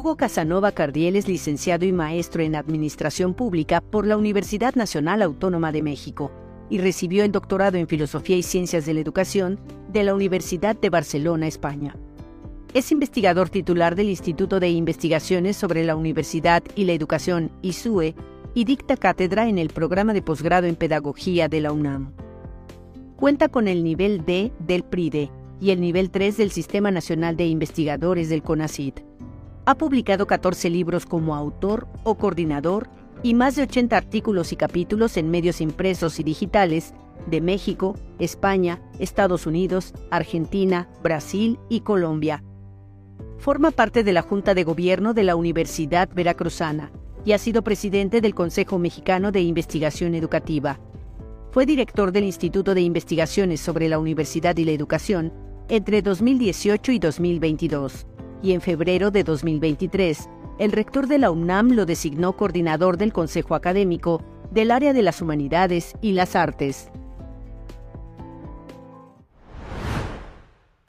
Hugo Casanova Cardiel es licenciado y maestro en Administración Pública por la Universidad Nacional Autónoma de México y recibió el doctorado en Filosofía y Ciencias de la Educación de la Universidad de Barcelona, España. Es investigador titular del Instituto de Investigaciones sobre la Universidad y la Educación, ISUE, y dicta cátedra en el programa de posgrado en Pedagogía de la UNAM. Cuenta con el nivel D del PRIDE y el nivel 3 del Sistema Nacional de Investigadores del CONACYT. Ha publicado 14 libros como autor o coordinador y más de 80 artículos y capítulos en medios impresos y digitales de México, España, Estados Unidos, Argentina, Brasil y Colombia. Forma parte de la Junta de Gobierno de la Universidad Veracruzana y ha sido presidente del Consejo Mexicano de Investigación Educativa. Fue director del Instituto de Investigaciones sobre la Universidad y la Educación entre 2018 y 2022, y en febrero de 2023, el rector de la UNAM lo designó coordinador del Consejo Académico del área de las humanidades y las artes.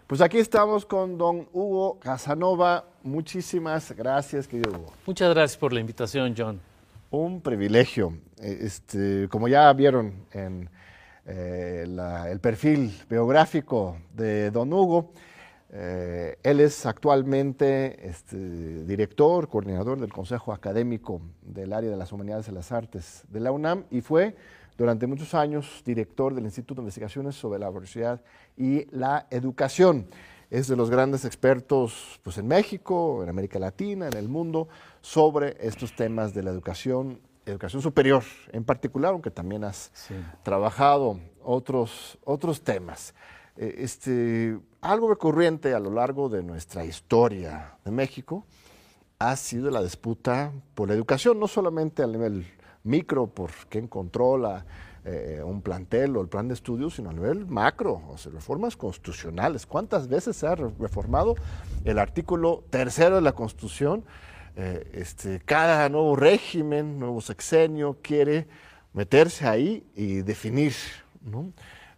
Pues aquí estamos con don Hugo Casanova. Muchísimas gracias, querido Hugo. Muchas gracias por la invitación, John. Un privilegio. Eh, este, como ya vieron en eh, el perfil biográfico de don Hugo, eh, él es actualmente este, director, coordinador del Consejo Académico del área de las Humanidades y las Artes de la UNAM y fue durante muchos años director del Instituto de Investigaciones sobre la Universidad y la Educación. Es de los grandes expertos pues, en México, en América Latina, en el mundo, sobre estos temas de la educación, educación superior en particular, aunque también has trabajado otros, otros temas. Eh, este, algo recurrente a lo largo de nuestra historia de México ha sido la disputa por la educación, no solamente a nivel micro, por quién controla eh, un plantel o el plan de estudios, sino a nivel macro, o sea, reformas constitucionales. ¿Cuántas veces se ha reformado el artículo tercero de la Constitución? Eh, este, cada nuevo régimen, nuevo sexenio quiere meterse ahí y definir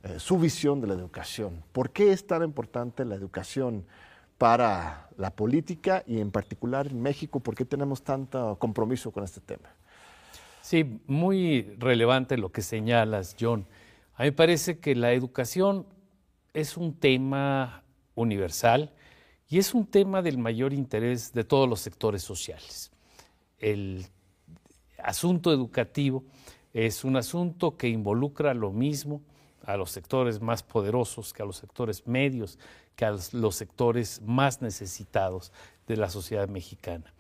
eh, su visión de la educación. ¿Por qué es tan importante la educación para la política y en particular en México? ¿Por qué tenemos tanto compromiso con este tema? Sí, muy relevante lo que señalas, John. A mí me parece que la educación es un tema universal y es un tema del mayor interés de todos los sectores sociales. El asunto educativo es un asunto que involucra lo mismo a los sectores más poderosos que a los sectores medios, que a los sectores más necesitados de la sociedad mexicana.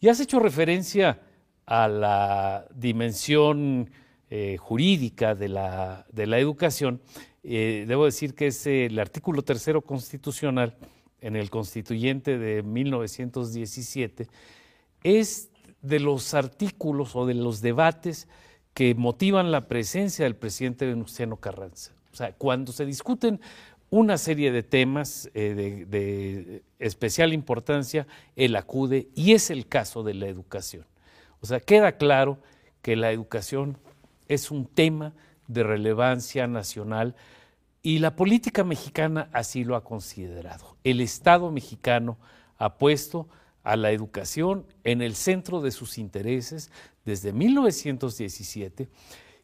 Y has hecho referencia a la dimensión eh, jurídica de la, de la educación, eh, debo decir que es el artículo tercero constitucional en el constituyente de 1917, es de los artículos o de los debates que motivan la presencia del presidente Venustiano Carranza. O sea, cuando se discuten una serie de temas eh, de especial importancia, él acude y es el caso de la educación. O sea, queda claro que la educación es un tema de relevancia nacional y la política mexicana así lo ha considerado. El Estado mexicano ha puesto a la educación en el centro de sus intereses desde 1917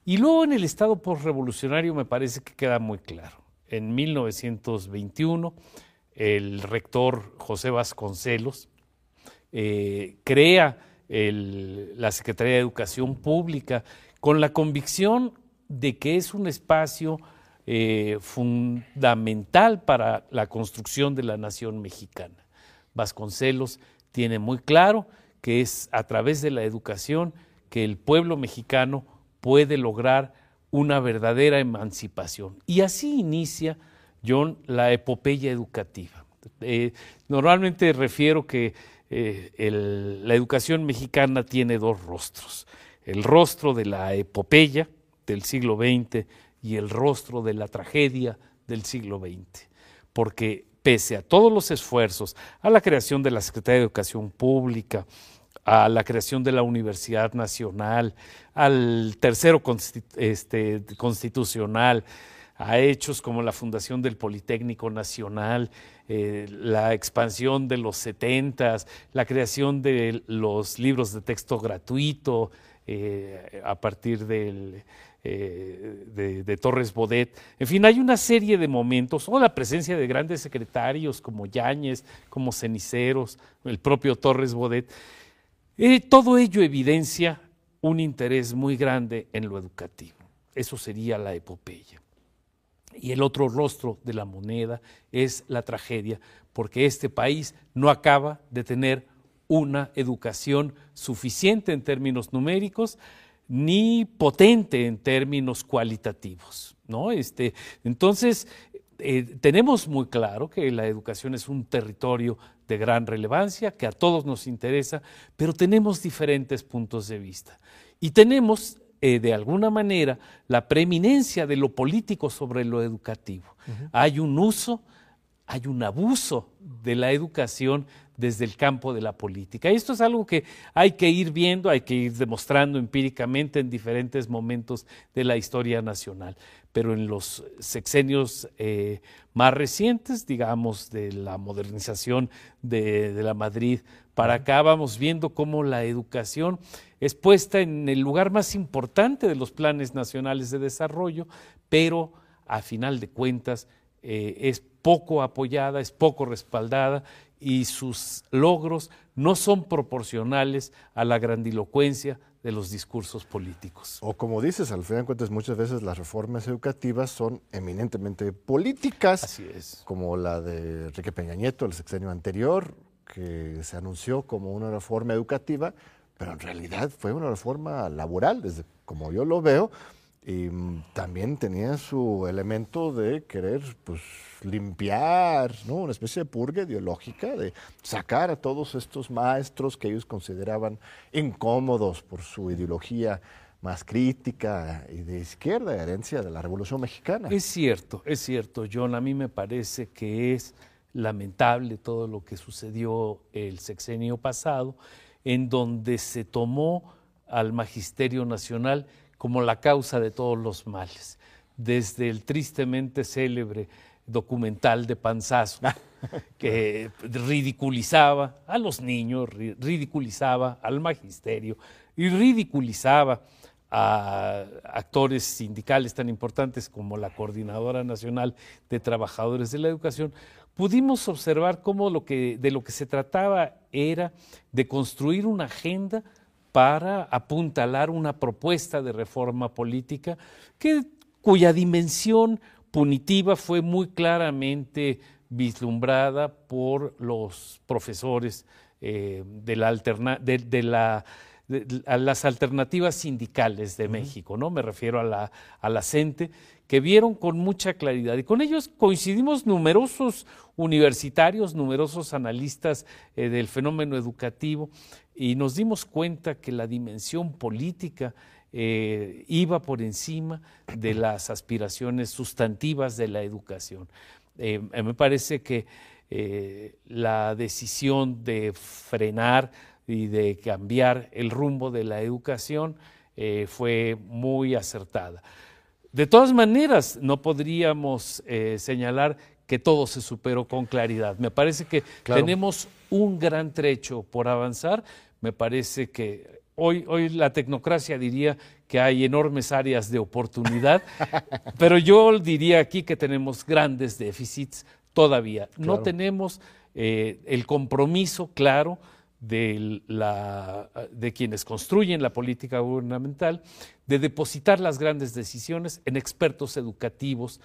y luego en el Estado postrevolucionario me parece que queda muy claro. En 1921 el rector José Vasconcelos eh, crea la Secretaría de Educación Pública, con la convicción de que es un espacio eh, fundamental para la construcción de la nación mexicana. Vasconcelos tiene muy claro que es a través de la educación que el pueblo mexicano puede lograr una verdadera emancipación. Y así inicia, John, la epopeya educativa. Eh, normalmente refiero que eh, la educación mexicana tiene dos rostros, el rostro de la epopeya del siglo XX y el rostro de la tragedia del siglo XX, porque pese a todos los esfuerzos, a la creación de la Secretaría de Educación Pública, a la creación de la Universidad Nacional, al tercero este, constitucional, a hechos como la fundación del Politécnico Nacional, eh, la expansión de los setentas, la creación de los libros de texto gratuito eh, a partir del, de, de, Torres Bodet. En fin, hay una serie de momentos, o la presencia de grandes secretarios como Yáñez, como Ceniceros, el propio Torres Bodet. todo ello evidencia un interés muy grande en lo educativo. Eso sería la epopeya. Y el otro rostro de la moneda es la tragedia, porque este país no acaba de tener una educación suficiente en términos numéricos ni potente en términos cualitativos. ¿no? Este, entonces, eh, tenemos muy claro que la educación es un territorio de gran relevancia, que a todos nos interesa, pero tenemos diferentes puntos de vista. Y tenemos eh, de alguna manera la preeminencia de lo político sobre lo educativo. Hay un uso, hay un abuso de la educación desde el campo de la política. Esto es algo que hay que ir viendo, hay que ir demostrando empíricamente en diferentes momentos de la historia nacional. Pero en los sexenios eh, más recientes, digamos, de la modernización de, de la Madrid para acá, vamos viendo cómo la educación es puesta en el lugar más importante de los planes nacionales de desarrollo, pero a final de cuentas eh, es poco apoyada, es poco respaldada y sus logros no son proporcionales a la grandilocuencia de los discursos políticos. O como dices, al final de cuentas muchas veces las reformas educativas son eminentemente políticas, Así es. como la de Enrique Peña Nieto, el sexenio anterior, que se anunció como una reforma educativa, pero en realidad fue una reforma laboral, desde como yo lo veo, y mm, también tenía su elemento de querer pues, limpiar, una especie de purga ideológica, de sacar a todos estos maestros que ellos consideraban incómodos por su ideología más crítica y de izquierda, herencia de la Revolución Mexicana. Es cierto, es cierto, John, a mí me parece que es lamentable todo lo que sucedió el sexenio pasado, en donde se tomó al Magisterio Nacional como la causa de todos los males, desde el tristemente célebre documental de Panzazo, que ridiculizaba a los niños, ridiculizaba al magisterio y ridiculizaba a actores sindicales tan importantes como la Coordinadora Nacional de Trabajadores de la Educación, pudimos observar cómo lo que, de lo que se trataba era de construir una agenda para apuntalar una propuesta de reforma política que, cuya dimensión punitiva fue muy claramente vislumbrada por los profesores eh, de, la de, la, las alternativas sindicales de México, ¿no? Me refiero a la, a la CENTE, que vieron con mucha claridad. Y con ellos coincidimos numerosos universitarios, numerosos analistas eh, del fenómeno educativo, y nos dimos cuenta que la dimensión política eh, iba por encima de las aspiraciones sustantivas de la educación. Eh, me parece que la decisión de frenar y de cambiar el rumbo de la educación fue muy acertada. De todas maneras, no podríamos eh, señalar que todo se superó con claridad. Me parece que tenemos un gran trecho por avanzar. Me parece que hoy, hoy la tecnocracia diría que hay enormes áreas de oportunidad, pero yo diría aquí que tenemos grandes déficits todavía. No tenemos eh, el compromiso claro de, la, de quienes construyen la política gubernamental, de depositar las grandes decisiones en expertos educativos,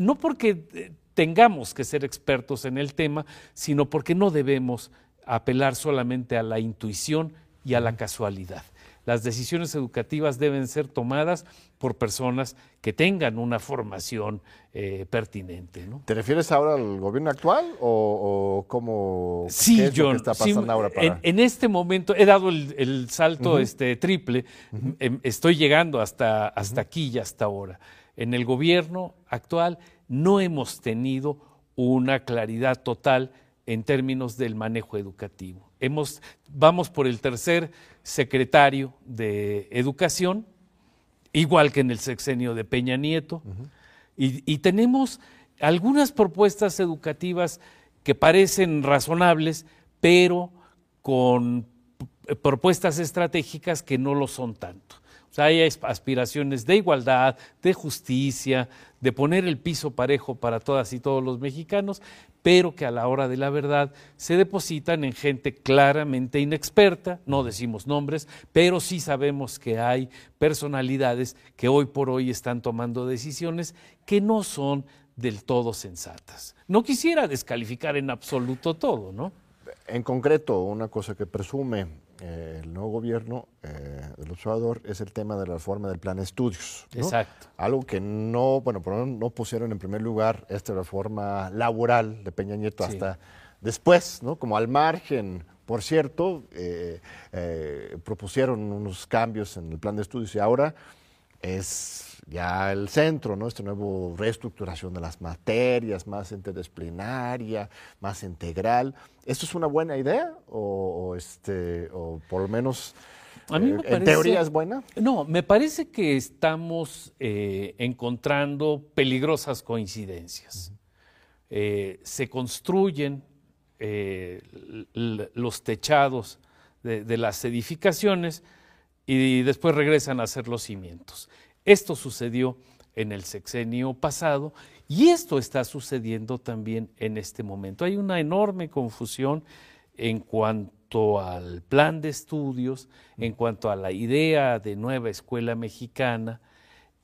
no porque eh, tengamos que ser expertos en el tema, sino porque no debemos apelar solamente a la intuición y a la casualidad. Las decisiones educativas deben ser tomadas por personas que tengan una formación eh, pertinente. ¿no? ¿Te refieres ahora al gobierno actual o, cómo sí, ¿qué John, está pasando ahora para... en, este momento he dado el, salto este, triple, em, estoy llegando hasta, hasta aquí y hasta ahora. En el gobierno actual no hemos tenido una claridad total en términos del manejo educativo. Hemos, vamos por el tercer secretario de Educación, igual que en el sexenio de Peña Nieto, y, tenemos algunas propuestas educativas que parecen razonables, pero con propuestas estratégicas que no lo son tanto. O sea, hay aspiraciones de igualdad, de justicia, de poner el piso parejo para todas y todos los mexicanos, pero que a la hora de la verdad se depositan en gente claramente inexperta, no decimos nombres, pero sí sabemos que hay personalidades que hoy por hoy están tomando decisiones que no son del todo sensatas. No quisiera descalificar en absoluto todo, ¿no? En concreto, una cosa que presume eh, el nuevo gobierno eh, del observador es el tema de la reforma del plan de estudios. Exacto. Algo que no, bueno, no pusieron en primer lugar esta reforma laboral de Peña Nieto hasta después, ¿no? Como al margen, por cierto, eh, propusieron unos cambios en el plan de estudios y ahora es ya el centro, ¿no? Esta nueva reestructuración de las materias, más interdisciplinaria, más integral. ¿Esto es una buena idea o, este, o por lo menos eh, en teoría es buena? No, me parece que estamos eh, encontrando peligrosas coincidencias. Eh, se construyen los techados de las edificaciones y después regresan a hacer los cimientos. Esto sucedió en el sexenio pasado y esto está sucediendo también en este momento. Hay una enorme confusión en cuanto al plan de estudios, en cuanto a la idea de nueva escuela mexicana,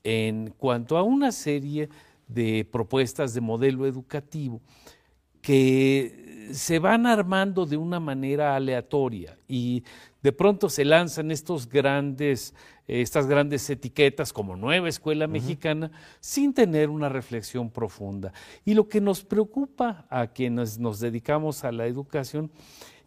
en cuanto a una serie de propuestas de modelo educativo que se van armando de una manera aleatoria y de pronto se lanzan estos grandes, estas grandes etiquetas como nueva escuela mexicana sin tener una reflexión profunda. Y lo que nos preocupa a quienes nos dedicamos a la educación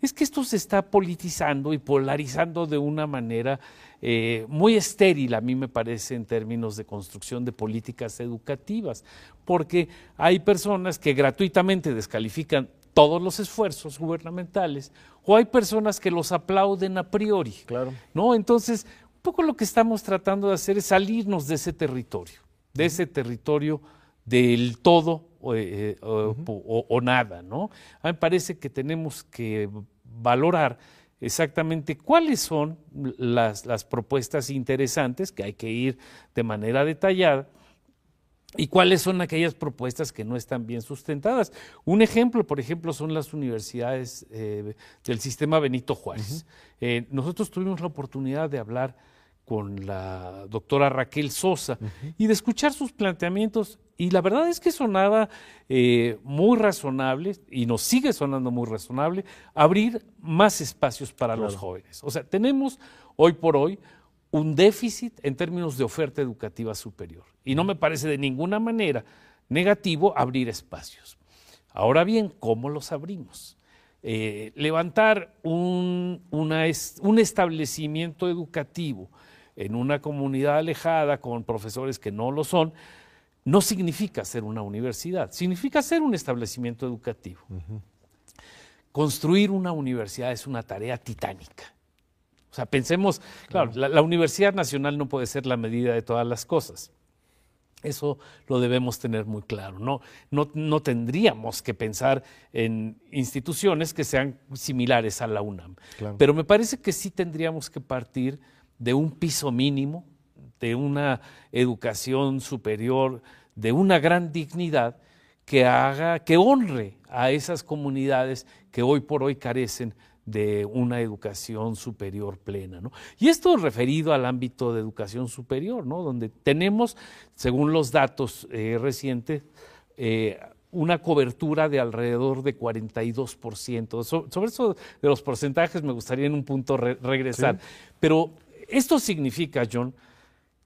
es que esto se está politizando y polarizando de una manera eh, muy estéril, a mí me parece, en términos de construcción de políticas educativas, porque hay personas que gratuitamente descalifican todos los esfuerzos gubernamentales, o hay personas que los aplauden a priori. Claro. ¿no? Entonces, poco lo que estamos tratando de hacer es salirnos de ese territorio, de ese territorio del todo o, eh, nada, ¿no? A mí me parece que tenemos que valorar exactamente cuáles son las, las propuestas interesantes que hay que ir de manera detallada ¿Y cuáles son aquellas propuestas que no están bien sustentadas? Un ejemplo, por ejemplo, son las universidades eh, del sistema Benito Juárez. Eh, nosotros tuvimos la oportunidad de hablar con la doctora Raquel Sosa y de escuchar sus planteamientos y la verdad es que sonaba eh, muy razonable y nos sigue sonando muy razonable abrir más espacios para los jóvenes. O sea, tenemos hoy por hoy un déficit en términos de oferta educativa superior. Y no me parece de ninguna manera negativo abrir espacios. Ahora bien, ¿cómo los abrimos? Eh, levantar un, un establecimiento educativo en una comunidad alejada con profesores que no lo son, no significa ser una universidad, significa ser un establecimiento educativo. Construir una universidad es una tarea titánica. O sea, pensemos, claro, la, Universidad Nacional no puede ser la medida de todas las cosas. Eso lo debemos tener muy claro. No, no, tendríamos que pensar en instituciones que sean similares a la UNAM. Pero me parece que sí tendríamos que partir de un piso mínimo, de una educación superior, de una gran dignidad que haga, que honre a esas comunidades que hoy por hoy carecen de una educación superior plena. ¿no? Y esto referido al ámbito de educación superior, ¿no? donde tenemos, según los datos eh, recientes, eh, una cobertura de alrededor de 42%. sobre eso de los porcentajes me gustaría en un punto regresar. Pero esto significa, John,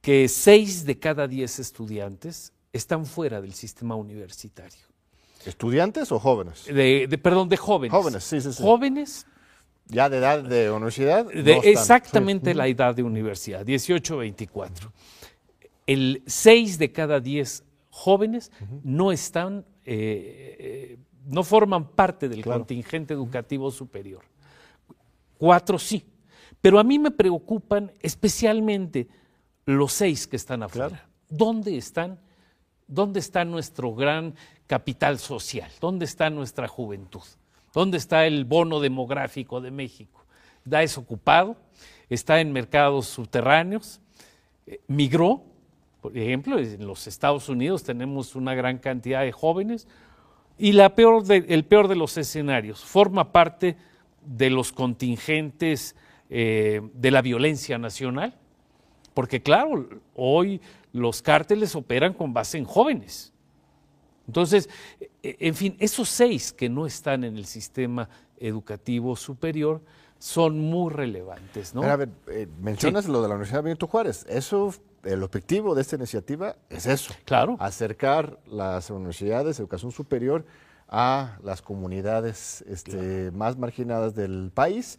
que 6 de cada 10 estudiantes están fuera del sistema universitario. ¿Estudiantes o jóvenes? De, perdón, de jóvenes. Jóvenes, sí, sí, sí. Jóvenes ¿Ya de edad de universidad? De exactamente la edad de universidad, 18 24. El 6 de cada 10 jóvenes no están, eh, eh, no forman parte del contingente educativo superior. Cuatro sí. Pero a mí me preocupan especialmente los seis que están afuera. ¿Dónde están? ¿Dónde está nuestro gran capital social? ¿Dónde está nuestra juventud? ¿Dónde está el bono demográfico de México? ¿Está desocupado? ¿Está en mercados subterráneos? Eh, ¿Migró? Por ejemplo, en los Estados Unidos tenemos una gran cantidad de jóvenes y la peor el peor de los escenarios forma parte de los contingentes eh, de la violencia nacional, porque claro, hoy los cárteles operan con base en jóvenes. Entonces, e, en fin, esos seis que no están en el sistema educativo superior son muy relevantes. ¿no? a ver, eh, mencionas lo de la Universidad Benito Juárez. Eso, el objetivo de esta iniciativa es eso. Claro. Acercar las universidades de educación superior a las comunidades este, más marginadas del país,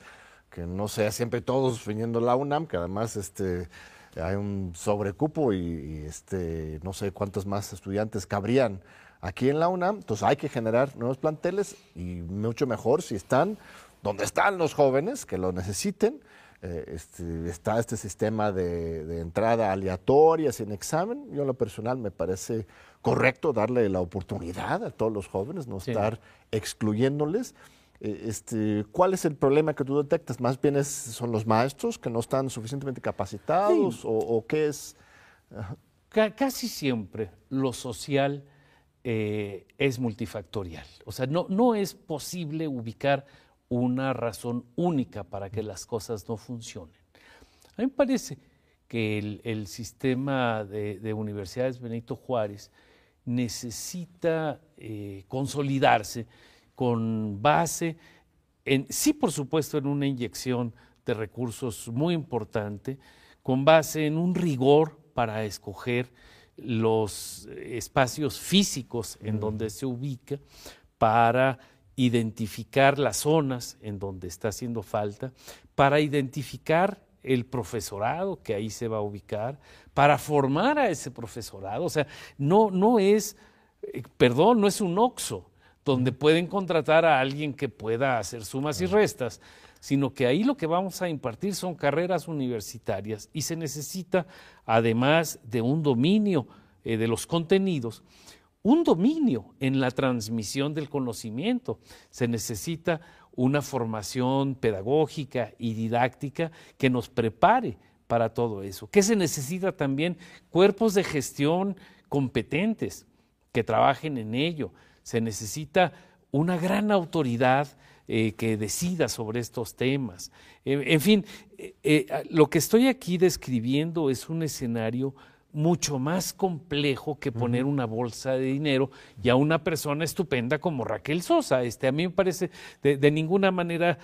que no sea siempre todos viniendo a la UNAM, que además este, hay un sobrecupo y, este, no sé cuántos más estudiantes cabrían aquí en la UNAM. Entonces hay que generar nuevos planteles y mucho mejor si están donde están los jóvenes que lo necesiten. Eh, este, está este sistema de, de, entrada aleatoria sin examen. Yo en lo personal me parece correcto darle la oportunidad a todos los jóvenes, no estar excluyéndoles. Eh, este, ¿Cuál es el problema que tú detectas? ¿Más bien son los maestros que no están suficientemente capacitados o, qué es? Casi siempre lo social eh, es multifactorial. O sea, no, no es posible ubicar una razón única para que las cosas no funcionen. A mí me parece que el, sistema de, universidades Benito Juárez necesita eh, consolidarse con base en, sí, por supuesto, en una inyección de recursos muy importante, con base en un rigor para escoger los espacios físicos en donde se ubica, para identificar las zonas en donde está haciendo falta, para identificar el profesorado que ahí se va a ubicar, para formar a ese profesorado. O sea, no, no es, eh, perdón, no es un OXO donde pueden contratar a alguien que pueda hacer sumas y restas, sino que ahí lo que vamos a impartir son carreras universitarias y se necesita, además de un dominio eh, de los contenidos, un dominio en la transmisión del conocimiento. Se necesita una formación pedagógica y didáctica que nos prepare para todo eso. ¿Qué se necesita también? Cuerpos de gestión competentes que trabajen en ello se necesita una gran autoridad eh, que decida sobre estos temas. en fin, eh, eh, lo que estoy aquí describiendo es un escenario mucho más complejo que poner una bolsa de dinero y a una persona estupenda como Raquel Sosa. Este, a mí me parece, de, de ninguna manera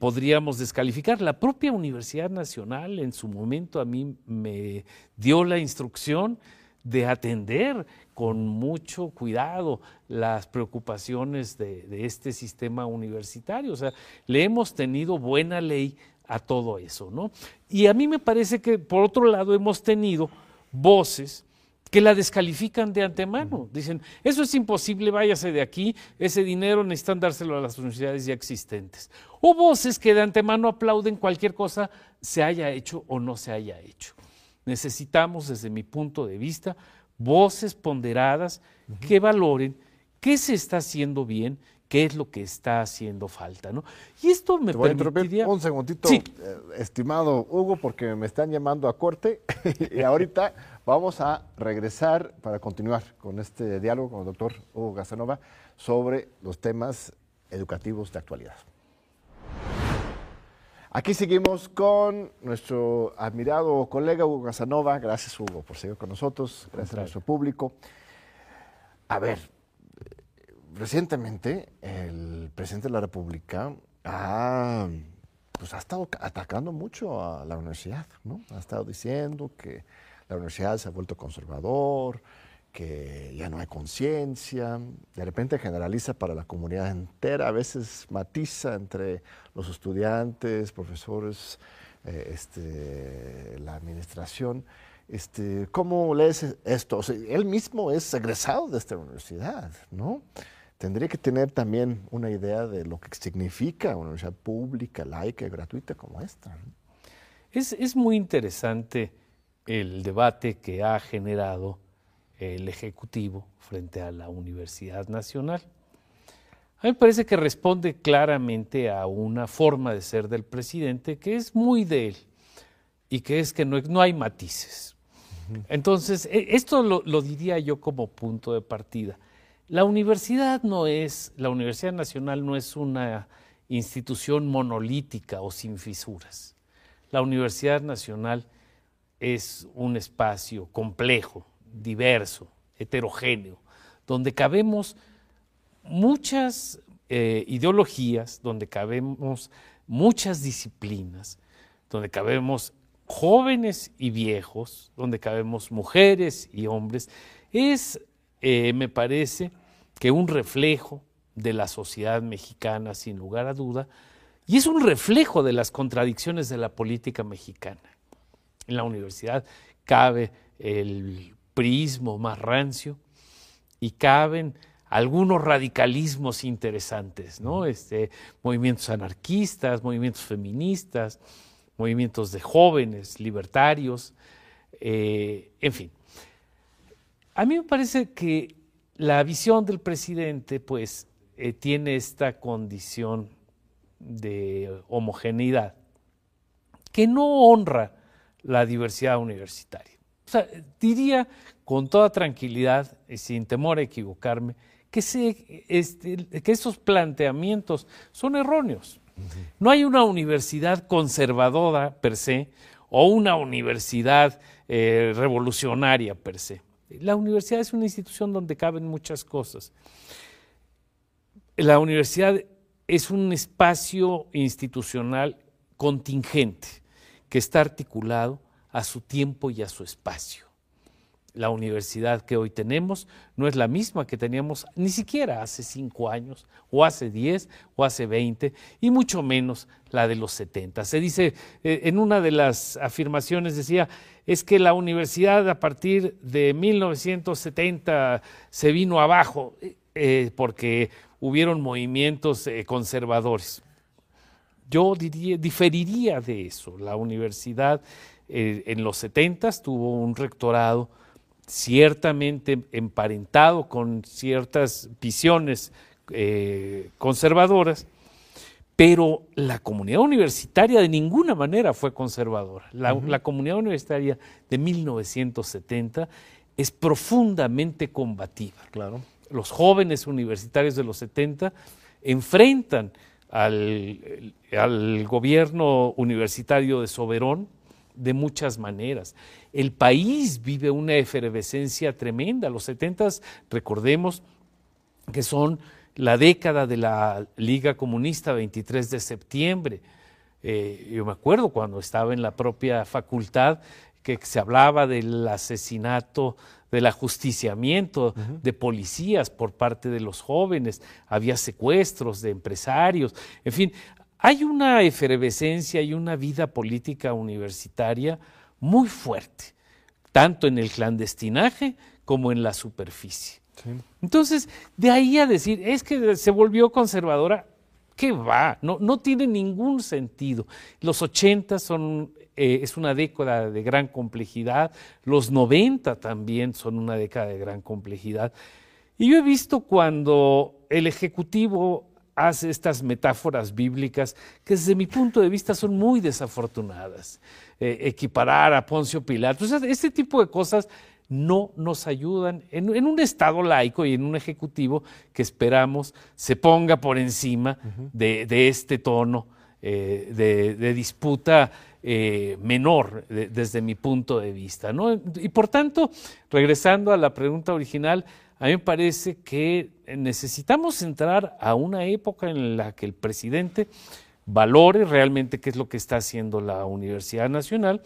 podríamos descalificar. La propia Universidad Nacional en su momento a mí me dio la instrucción de atender con mucho cuidado las preocupaciones de, este sistema universitario. O sea, le hemos tenido buena ley a todo eso, ¿no? Y a mí me parece que, por otro lado, hemos tenido voces que la descalifican de antemano. Dicen, eso es imposible, váyase de aquí, ese dinero necesitan dárselo a las universidades ya existentes. O voces que de antemano aplauden cualquier cosa se haya hecho o no se haya hecho. Necesitamos, desde mi punto de vista, voces ponderadas que valoren qué se está haciendo bien, qué es lo que está haciendo falta, ¿no? Y esto me permitiría... Un segundito, eh, estimado Hugo, porque me están llamando a corte y ahorita vamos a regresar para continuar con este diálogo con el doctor Hugo Gazanova sobre los temas educativos de actualidad. Aquí seguimos con nuestro admirado colega Hugo Casanova. Gracias, Hugo, por seguir con nosotros. Gracias a nuestro público. A ver, recientemente el presidente de la República ha, pues, ha estado atacando mucho a la universidad, ¿no? Ha estado diciendo que la universidad se ha vuelto conservador, que ya no hay conciencia, de repente generaliza para la comunidad entera, a veces matiza entre los estudiantes, profesores, eh, este, la administración. Este, ¿Cómo lees esto? él mismo es egresado de esta universidad, ¿no? Tendría que tener también una idea de lo que significa una universidad pública, laica gratuita como esta. Es, es muy interesante el debate que ha generado el Ejecutivo frente a la Universidad Nacional. A mí me parece que responde claramente a una forma de ser del presidente que es muy de él y que es que no, hay matices. Entonces, e, esto lo, lo, diría yo como punto de partida. La universidad no es, la Universidad Nacional no es una institución monolítica o sin fisuras. La Universidad Nacional es un espacio complejo, diverso, heterogéneo, donde cabemos muchas eh, ideologías, donde cabemos muchas disciplinas, donde cabemos jóvenes y viejos, donde cabemos mujeres y hombres, es, eh, me parece, que un reflejo de la sociedad mexicana, sin lugar a duda, y es un reflejo de las contradicciones de la política mexicana. En la universidad cabe el prismo más rancio y caben algunos radicalismos interesantes, ¿no? Este, movimientos anarquistas, movimientos feministas, movimientos de jóvenes, libertarios, eh, en fin. A mí me parece que la visión del presidente, pues, eh, tiene esta condición de homogeneidad que no honra la diversidad universitaria. O sea, diría con toda tranquilidad y sin temor a equivocarme que, este, que esos planteamientos son erróneos. No hay una universidad conservadora per se o una universidad eh, revolucionaria per se. La universidad es una institución donde caben muchas cosas. La universidad es un espacio institucional contingente que está articulado a su tiempo y a su espacio la universidad que hoy tenemos no es la misma que teníamos ni siquiera hace cinco años, o hace diez, o hace veinte, y mucho menos la de los setenta. Se dice, eh, en una de las afirmaciones decía, es que la universidad a partir de 1970 se vino abajo eh, eh, porque hubieron movimientos conservadores. Yo diría, diferiría de eso. La universidad en los setentas tuvo un rectorado ciertamente emparentado con ciertas visiones eh, conservadoras, pero la comunidad universitaria de ninguna manera fue conservadora. La, la, comunidad universitaria de 1970 es profundamente combativa. Claro. Los jóvenes universitarios de los 70 enfrentan al, al gobierno universitario de Soberón de muchas maneras. El país vive una efervescencia tremenda. Los setentas, recordemos que son la década de la Liga Comunista, 23 de septiembre. Eh, yo me acuerdo cuando estaba en la propia facultad que se hablaba del asesinato, del ajusticiamiento de policías por parte de los jóvenes, había secuestros de empresarios, en fin, hay una efervescencia y una vida política universitaria muy fuerte, tanto en el clandestinaje como en la superficie. Entonces, de ahí a decir, es que se volvió conservadora, ¿qué va? No, no tiene ningún sentido. Los 80 son, eh, es una década de gran complejidad, los 90 también son una década de gran complejidad. Y yo he visto cuando el Ejecutivo hace estas metáforas bíblicas que desde mi punto de vista son muy desafortunadas. Eh, equiparar a Poncio Pilato, este tipo de cosas no nos ayudan en, un Estado laico y en un Ejecutivo que esperamos se ponga por encima de, este tono eh, de, disputa eh, menor desde mi punto de vista. Y por tanto, regresando a la pregunta original, a mí me parece que necesitamos entrar a una época en la que el presidente valore realmente qué es lo que está haciendo la Universidad Nacional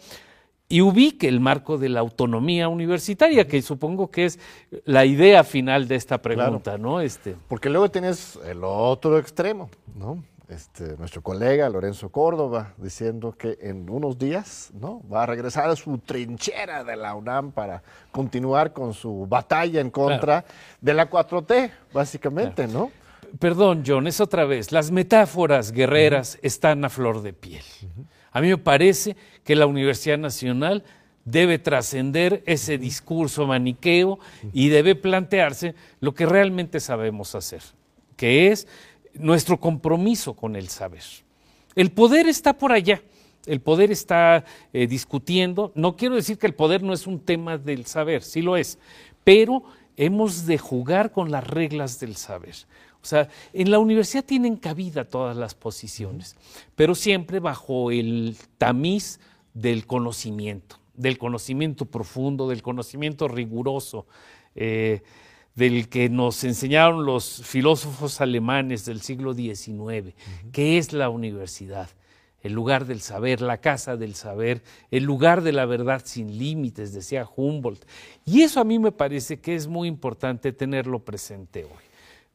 y ubique el marco de la autonomía universitaria, que supongo que es la idea final de esta pregunta, ¿no? Este. Porque luego tienes el otro extremo, ¿no? Este, nuestro colega Lorenzo Córdoba diciendo que en unos días ¿no? va a regresar a su trinchera de la UNAM para continuar con su batalla en contra de la 4T, básicamente, ¿no? Perdón, John, es otra vez. Las metáforas guerreras están a flor de piel. A mí me parece que la Universidad Nacional debe trascender ese discurso maniqueo y debe plantearse lo que realmente sabemos hacer, que es nuestro compromiso con el saber. El poder está por allá, el poder está eh, discutiendo. No quiero decir que el poder no es un tema del saber, sí lo es, pero hemos de jugar con las reglas del saber. O sea, en la universidad tienen cabida todas las posiciones, pero siempre bajo el tamiz del conocimiento, del conocimiento profundo, del conocimiento riguroso, eh, del que nos enseñaron los filósofos alemanes del siglo XIX, que es la universidad el lugar del saber, la casa del saber, el lugar de la verdad sin límites, decía Humboldt. Y eso a mí me parece que es muy importante tenerlo presente hoy.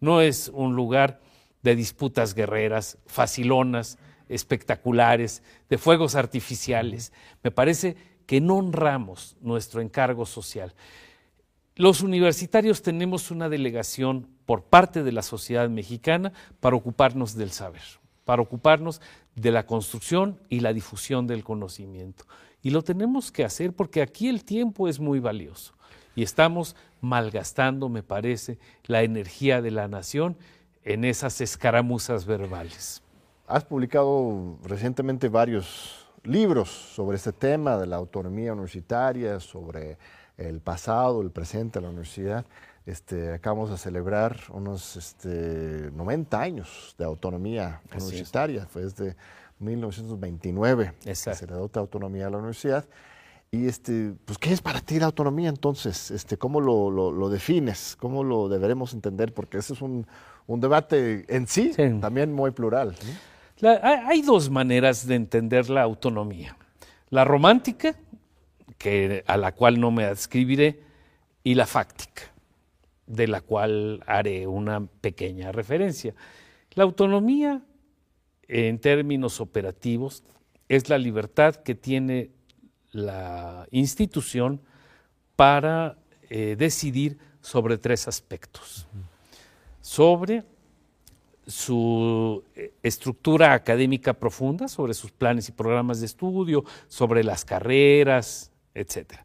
No es un lugar de disputas guerreras, facilonas, espectaculares, de fuegos artificiales. Me parece que no honramos nuestro encargo social. Los universitarios tenemos una delegación por parte de la sociedad mexicana para ocuparnos del saber, para ocuparnos de la construcción y la difusión del conocimiento. Y lo tenemos que hacer porque aquí el tiempo es muy valioso y estamos malgastando, me parece, la energía de la nación en esas escaramuzas verbales. Has publicado recientemente varios libros sobre este tema de la autonomía universitaria, sobre el pasado, el presente de la universidad. Este, acabamos de celebrar unos este, 90 años de autonomía universitaria, fue desde 1929 que se le adopta autonomía a la universidad. Y este, pues, ¿qué es para ti la autonomía entonces? Este, ¿Cómo lo, lo, defines? ¿Cómo lo deberemos entender? Porque ese es un, un debate en sí, también muy plural. hay dos maneras de entender la autonomía. La romántica, que, a la cual no me adscribiré, y la fáctica de la cual haré una pequeña referencia. La autonomía, en términos operativos, es la libertad que tiene la institución para eh, decidir sobre tres aspectos. Sobre su eh, estructura académica profunda, sobre sus planes y programas de estudio, sobre las carreras, etc.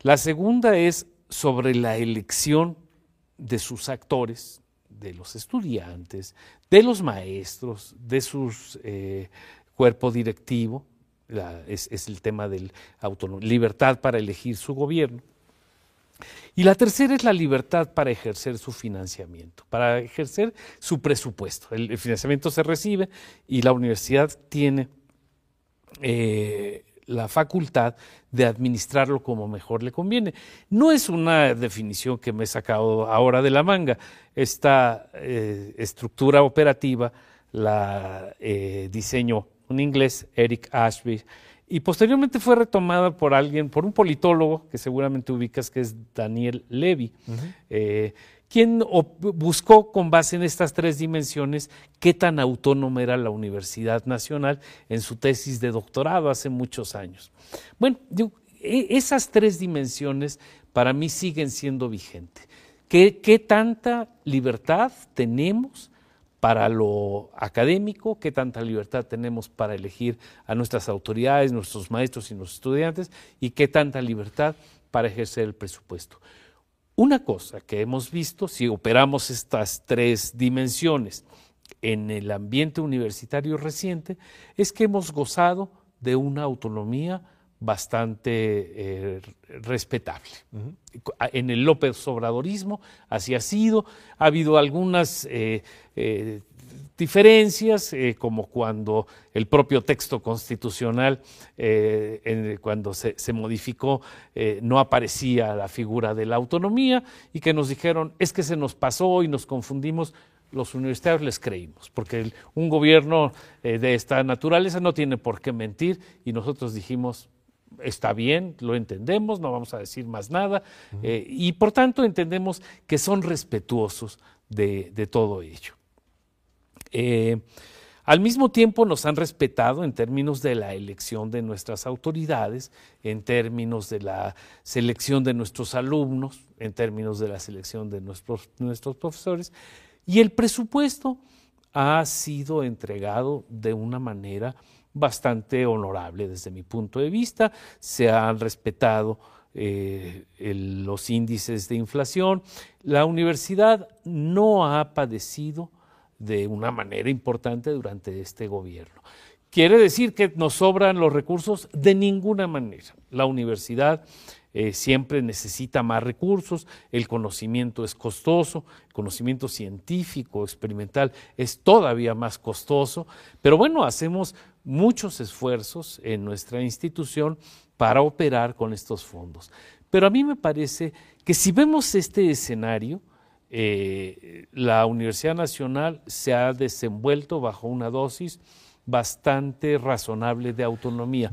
La segunda es sobre la elección de sus actores, de los estudiantes, de los maestros, de su eh, cuerpo directivo, es, el tema de libertad para elegir su gobierno. Y la tercera es la libertad para ejercer su financiamiento, para ejercer su presupuesto. El, financiamiento se recibe y la universidad tiene eh, la facultad de administrarlo como mejor le conviene. No es una definición que me he sacado ahora de la manga. Esta eh, estructura operativa la eh, diseñó un inglés, Eric Ashby, y posteriormente fue retomada por alguien, por un politólogo que seguramente ubicas, que es Daniel Levy quien buscó con base en estas tres dimensiones qué tan autónoma era la Universidad Nacional en su tesis de doctorado hace muchos años. Bueno, e, esas tres dimensiones para mí siguen siendo vigentes. ¿Qué, ¿Qué, tanta libertad tenemos para lo académico? ¿Qué tanta libertad tenemos para elegir a nuestras autoridades, nuestros maestros y nuestros estudiantes? ¿Y qué tanta libertad para ejercer el presupuesto? Una cosa que hemos visto, si operamos estas tres dimensiones en el ambiente universitario reciente, es que hemos gozado de una autonomía bastante eh, respetable. En el López Obradorismo así ha sido, ha habido algunas eh, eh, diferencias, eh, como cuando el propio texto constitucional, eh, cuando se, modificó, eh, no aparecía la figura de la autonomía y que nos dijeron, es que se nos pasó y nos confundimos. Los universitarios les creímos, porque un gobierno de esta naturaleza no tiene por qué mentir y nosotros dijimos, está bien, lo entendemos, no vamos a decir más nada, y por tanto entendemos que son respetuosos de todo ello. Eh, al mismo tiempo nos han respetado en términos de la elección de nuestras autoridades, en términos de la selección de nuestros alumnos, en términos de la selección de nuestros, nuestros profesores. Y el presupuesto ha sido entregado de una manera bastante honorable desde mi punto de vista. Se han respetado eh, los índices de inflación. La universidad no ha padecido de una manera importante durante este gobierno. ¿Quiere decir que nos sobran los recursos? De ninguna manera. La universidad eh, siempre necesita más recursos, el conocimiento es costoso, el conocimiento científico, experimental es todavía más costoso, pero bueno, hacemos muchos esfuerzos en nuestra institución para operar con estos fondos. Pero a mí me parece que si vemos este escenario, eh, la Universidad Nacional se ha desenvuelto bajo una dosis bastante razonable de autonomía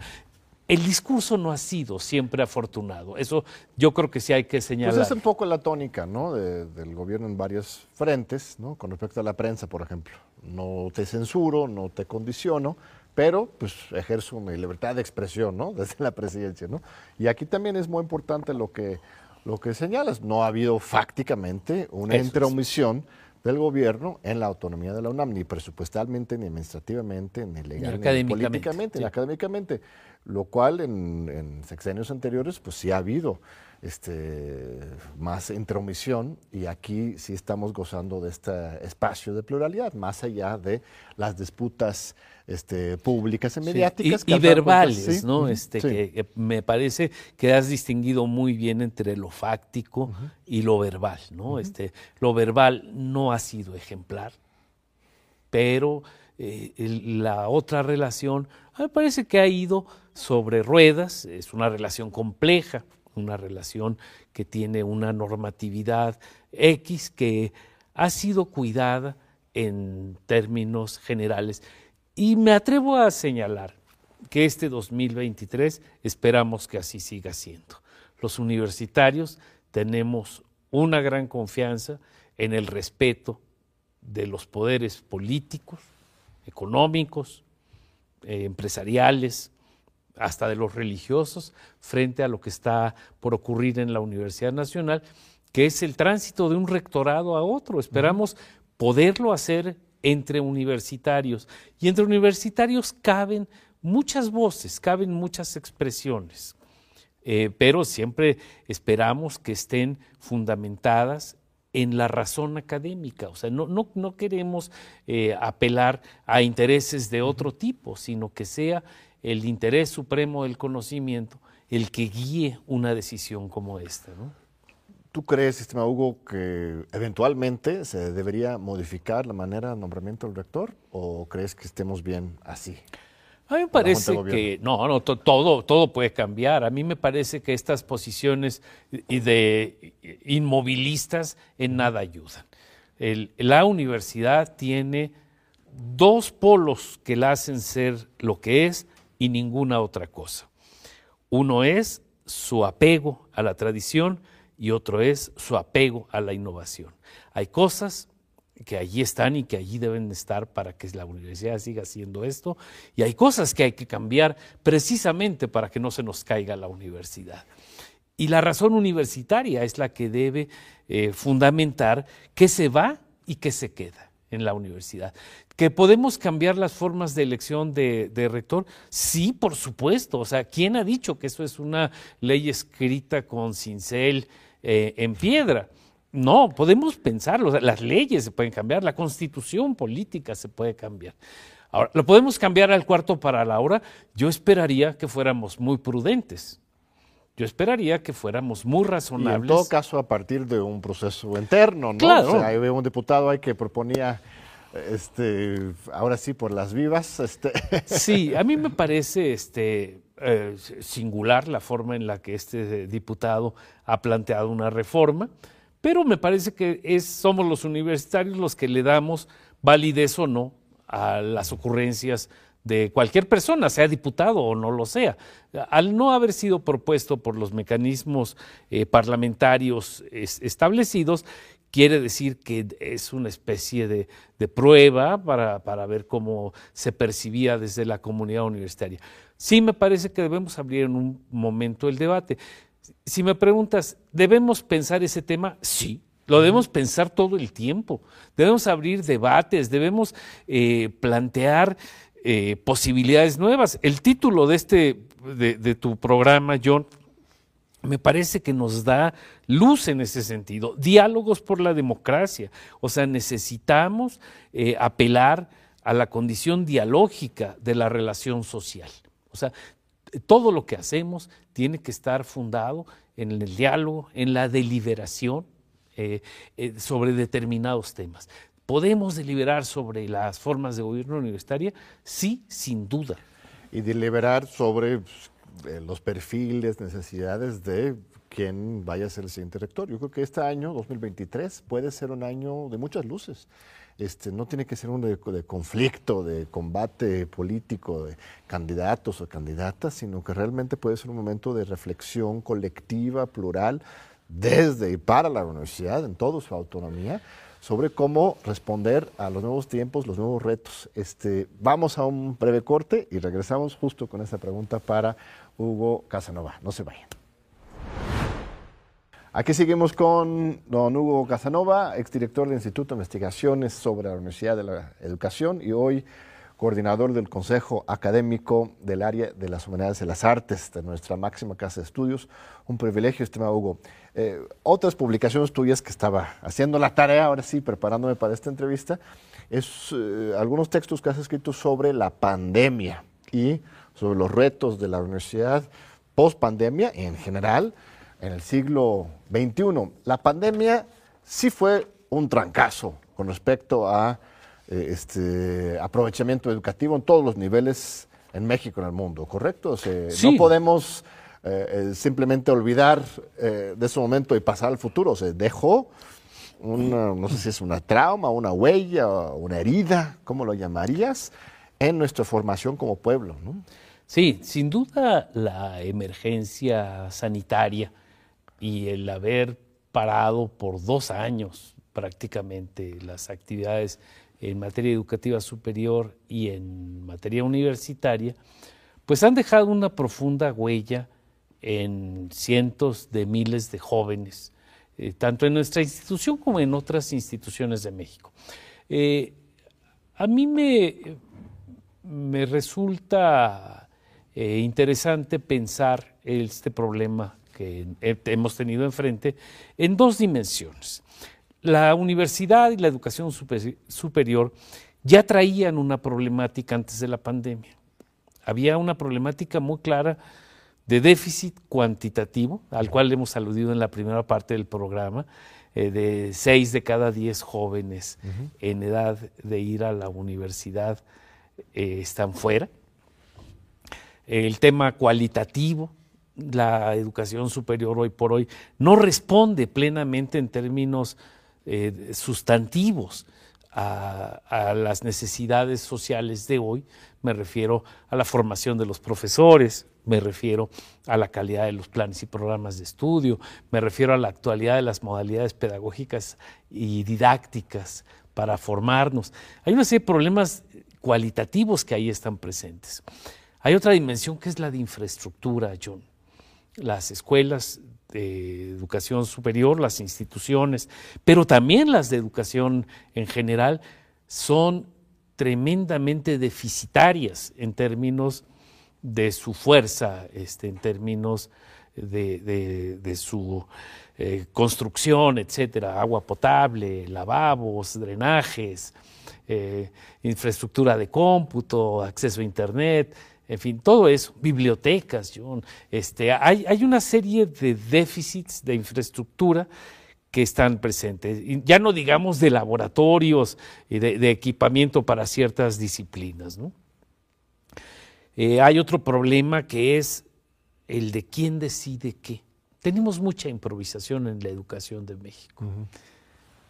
el discurso no ha sido siempre afortunado. Eso yo creo que sí hay que señalar. Pues es un poco la tónica ¿no? del gobierno en varios frentes, ¿no? con respecto a la prensa, por ejemplo. No te censuro, no te condiciono, pero pues ejerzo mi libertad de expresión ¿no? desde la presidencia. ¿no? Y aquí también es muy importante lo que, lo que señalas. No ha habido fácticamente una intromisión del gobierno en la autonomía de la UNAM, ni presupuestalmente, ni administrativamente, ni legalmente, ni, políticamente, ni académicamente. Lo cual en, sexenios anteriores pues sí ha habido este, más intromisión y aquí sí estamos gozando de este espacio de pluralidad, más allá de las disputas este, públicas y mediáticas. Y, verbales, ¿no? Este, que, me parece que has distinguido muy bien entre lo fáctico y lo verbal, ¿no? este, lo verbal no ha sido ejemplar, pero eh, la otra relación me parece que ha ido sobre ruedas, es una relación compleja, una relación que tiene una normatividad X que ha sido cuidada en términos generales. Y me atrevo a señalar que este 2023 esperamos que así siga siendo. Los universitarios tenemos una gran confianza en el respeto de los poderes políticos, económicos, eh, empresariales, hasta de los religiosos, frente a lo que está por ocurrir en la Universidad Nacional, que es el tránsito de un rectorado a otro. Esperamos poderlo hacer entre universitarios. Y entre universitarios caben muchas voces, caben muchas expresiones, eh, pero siempre esperamos que estén fundamentadas en la razón académica. O sea, no, no, no queremos eh, apelar a intereses de otro tipo, sino que sea el interés supremo del conocimiento el que guíe una decisión como esta. ¿no? ¿Tú crees, estimado Hugo, que eventualmente se debería modificar la manera de nombramiento del rector o crees que estemos bien así? A mí me parece que no, no, todo, todo puede cambiar. A mí me parece que estas posiciones de inmovilistas en nada ayudan. la universidad tiene dos polos que la hacen ser lo que es y ninguna otra cosa. Uno es su apego a la tradición y otro es su apego a la innovación. Hay cosas que allí están y que allí deben estar para que la universidad siga haciendo esto. Y hay cosas que hay que cambiar precisamente para que no se nos caiga la universidad. Y la razón universitaria es la que debe eh, fundamentar qué se va y qué se queda en la universidad. ¿Que podemos cambiar las formas de elección de, rector? Sí, por supuesto. O sea, ¿quién ha dicho que eso es una ley escrita con cincel eh, en piedra? No, podemos pensarlo, las leyes se pueden cambiar, la constitución política se puede cambiar. Ahora, ¿lo podemos cambiar al cuarto para la hora? Yo esperaría que fuéramos muy prudentes. Yo esperaría que fuéramos muy razonables. Y en todo caso, a partir de un proceso interno, ¿no? Claro. O sea, hay un diputado ahí que proponía, este, ahora sí, por las vivas. Este. Sí, a mí me parece este, eh, singular la forma en la que este diputado ha planteado una reforma pero me parece que es, somos los universitarios los que le damos validez o no a las ocurrencias de cualquier persona, sea diputado o no lo sea. Al no haber sido propuesto por los mecanismos eh, parlamentarios establecidos, quiere decir que es una especie de, de prueba para, para, ver cómo se percibía desde la comunidad universitaria. Sí me parece que debemos abrir en un momento el debate. Si me preguntas, ¿debemos pensar ese tema? Sí, Lo debemos pensar todo el tiempo. Debemos abrir debates, debemos eh, plantear eh, posibilidades nuevas. El título de, este, de, tu programa, John, me parece que nos da luz en ese sentido. Diálogos por la democracia. O sea, necesitamos eh, apelar a la condición dialógica de la relación social. O sea, todo lo que hacemos tiene que estar fundado en el diálogo, en la deliberación eh, sobre determinados temas. ¿Podemos deliberar sobre las formas de gobierno universitaria? Sí, sin duda. Y deliberar sobre eh, los perfiles, necesidades de quien vaya a ser el siguiente rector. Yo creo que este año, 2023, puede ser un año de muchas luces. Este, no tiene que ser un de, conflicto, de combate político, de candidatos o candidatas, sino que realmente puede ser un momento de reflexión colectiva, plural, desde y para la universidad, en toda su autonomía, sobre cómo responder a los nuevos tiempos, los nuevos retos. Este, vamos a un breve corte y regresamos justo con esta pregunta para Hugo Casanova. No se vayan. Aquí seguimos con don Hugo Casanova, exdirector del Instituto de Investigaciones sobre la Universidad de la Educación y hoy coordinador del Consejo Académico del Área de las Humanidades y las Artes de nuestra máxima casa de estudios. Un privilegio, estimado Hugo. Eh, otras publicaciones tuyas que estaba haciendo la tarea, ahora sí, preparándome para esta entrevista, es eh, algunos textos que has escrito sobre la pandemia y sobre los retos de la universidad post pandemia en general en el siglo XXI. La pandemia sí fue un trancazo con respecto a este aprovechamiento educativo en todos los niveles en México en el mundo, ¿correcto? No podemos eh, eh, simplemente olvidar de ese momento y pasar al futuro. Se dejó una, no sé si es una trauma, una huella, una herida, ¿cómo lo llamarías? En nuestra formación como pueblo. Sí, sin duda la emergencia sanitaria y el haber parado por dos años prácticamente las actividades en materia educativa superior y en materia universitaria, pues han dejado una profunda huella en cientos de miles de jóvenes, eh, tanto en nuestra institución como en otras instituciones de México. Eh, a mí me, me resulta eh, interesante pensar este problema hemos tenido enfrente en dos dimensiones. La universidad y la educación superior ya traían una problemática antes de la pandemia. Había una problemática muy clara de déficit cuantitativo, al cual hemos aludido en la primera parte del programa, eh, de seis de cada diez jóvenes en edad de ir a la universidad eh, están fuera. El tema cualitativo, la educación superior hoy por hoy no responde plenamente en términos eh, sustantivos a, las necesidades sociales de hoy. Me refiero a la formación de los profesores, me refiero a la calidad de los planes y programas de estudio, me refiero a la actualidad de las modalidades pedagógicas y didácticas para formarnos. Hay una serie de problemas cualitativos que ahí están presentes. Hay otra dimensión que es la de infraestructura, John las escuelas de educación superior, las instituciones, pero también las de educación en general, son tremendamente deficitarias en términos de su fuerza, este, en términos de, su eh, construcción, etcétera, agua potable, lavabos, drenajes, eh, infraestructura de cómputo, acceso a internet, en fin, todo eso, bibliotecas, John, este, hay, hay una serie de déficits de infraestructura que están presentes. Ya no digamos de laboratorios y de, equipamiento para ciertas disciplinas. Eh, hay otro problema que es el de quién decide qué. Tenemos mucha improvisación en la educación de México.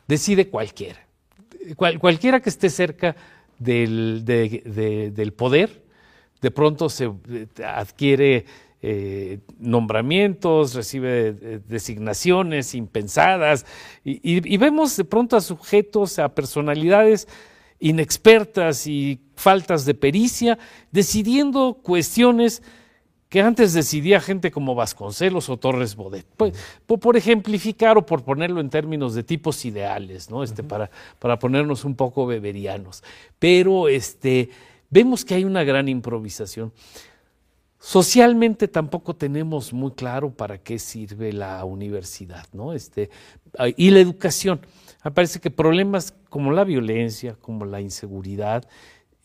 Decide cualquiera. cualquiera que esté cerca del, del poder de pronto se eh, adquiere eh, nombramientos, recibe eh, designaciones impensadas y, vemos de pronto a sujetos, a personalidades inexpertas y faltas de pericia, decidiendo cuestiones que antes decidía gente como Vasconcelos o Torres Bodet. Pues, por, ejemplificar o por ponerlo en términos de tipos ideales, ¿no? Este, para, para ponernos un poco beberianos. Pero este, vemos que hay una gran improvisación. Socialmente tampoco tenemos muy claro para qué sirve la universidad, ¿no? Este, y la educación. Me parece que problemas como la violencia, como la inseguridad,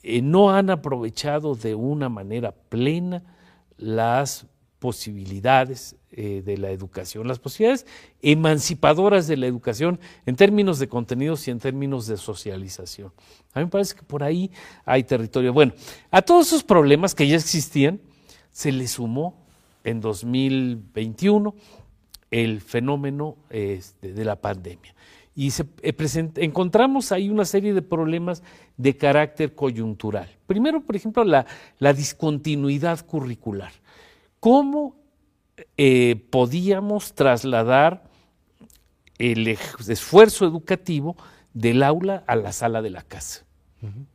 eh, no han aprovechado de una manera plena las posibilidades eh, de la educación, las posibilidades emancipadoras de la educación en términos de contenidos y en términos de socialización. A mí me parece que por ahí hay territorio. Bueno, a todos esos problemas que ya existían, se le sumó en 2021 el fenómeno este, de la pandemia. Y eh, encontramos ahí una serie de problemas de carácter coyuntural. Primero, por ejemplo, la discontinuidad curricular cómo eh, podíamos trasladar el esfuerzo educativo del aula a la sala de la casa.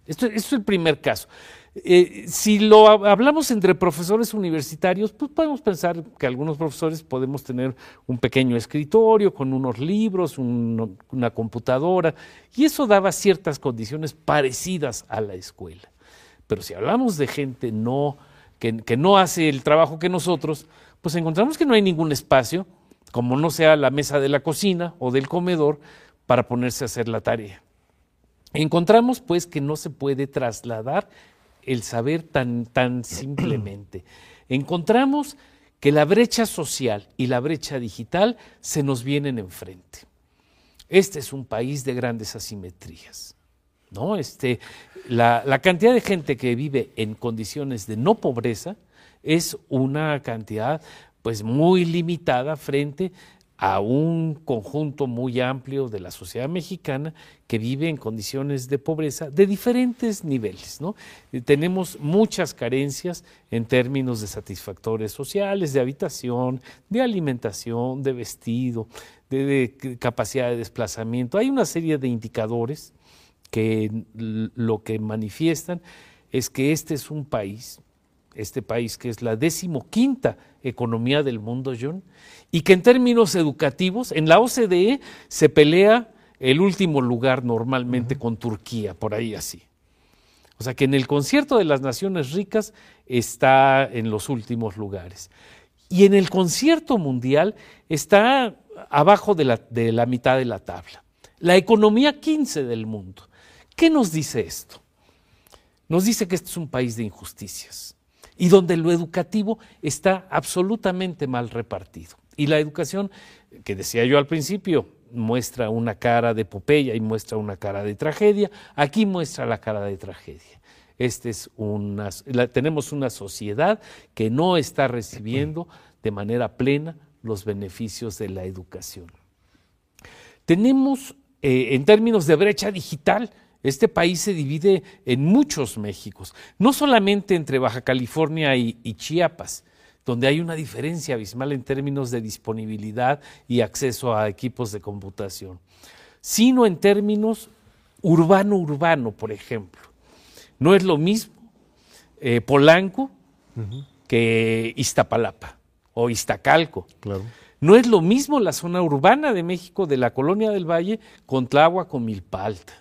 esto, es el primer caso. Eh, si lo hablamos entre profesores universitarios, pues podemos pensar que algunos profesores podemos tener un pequeño escritorio con unos libros, una computadora, y eso daba ciertas condiciones parecidas a la escuela. Pero si hablamos de gente no que, no hace el trabajo que nosotros, pues encontramos que no hay ningún espacio, como no sea la mesa de la cocina o del comedor, para ponerse a hacer la tarea. Encontramos pues que no se puede trasladar el saber tan, tan simplemente. Encontramos que la brecha social y la brecha digital se nos vienen enfrente. Este es un país de grandes asimetrías. ¿No? Este, la, la, cantidad de gente que vive en condiciones de no pobreza es una cantidad pues muy limitada frente a un conjunto muy amplio de la sociedad mexicana que vive en condiciones de pobreza de diferentes niveles. ¿no? Tenemos muchas carencias en términos de satisfactores sociales, de habitación, de alimentación, de vestido, de capacidad de desplazamiento. Hay una serie de indicadores que lo que manifiestan es que este es un país, este país que es la decimoquinta economía del mundo, John, y que en términos educativos, en la OCDE se pelea el último lugar normalmente con Turquía, por ahí así. O sea que en el concierto de las naciones ricas está en los últimos lugares. Y en el concierto mundial está abajo de la, de la mitad de la tabla. La economía 15 del mundo. ¿Qué nos dice esto? Nos dice que este es un país de injusticias y donde lo educativo está absolutamente mal repartido. Y la educación, que decía yo al principio, muestra una cara de epopeya y muestra una cara de tragedia, aquí muestra la cara de tragedia. Este es una, tenemos una sociedad que no está recibiendo de manera plena los beneficios de la educación. Tenemos, eh, en términos de brecha digital, este país se divide en muchos Méxicos, no solamente entre Baja California y, Chiapas, donde hay una diferencia abismal en términos de disponibilidad y acceso a equipos de computación, sino en términos urbano-urbano, por ejemplo. No es lo mismo eh, Polanco que Iztapalapa o Iztacalco. No es lo mismo la zona urbana de México de la Colonia del Valle con Tláhuac con Milpalta.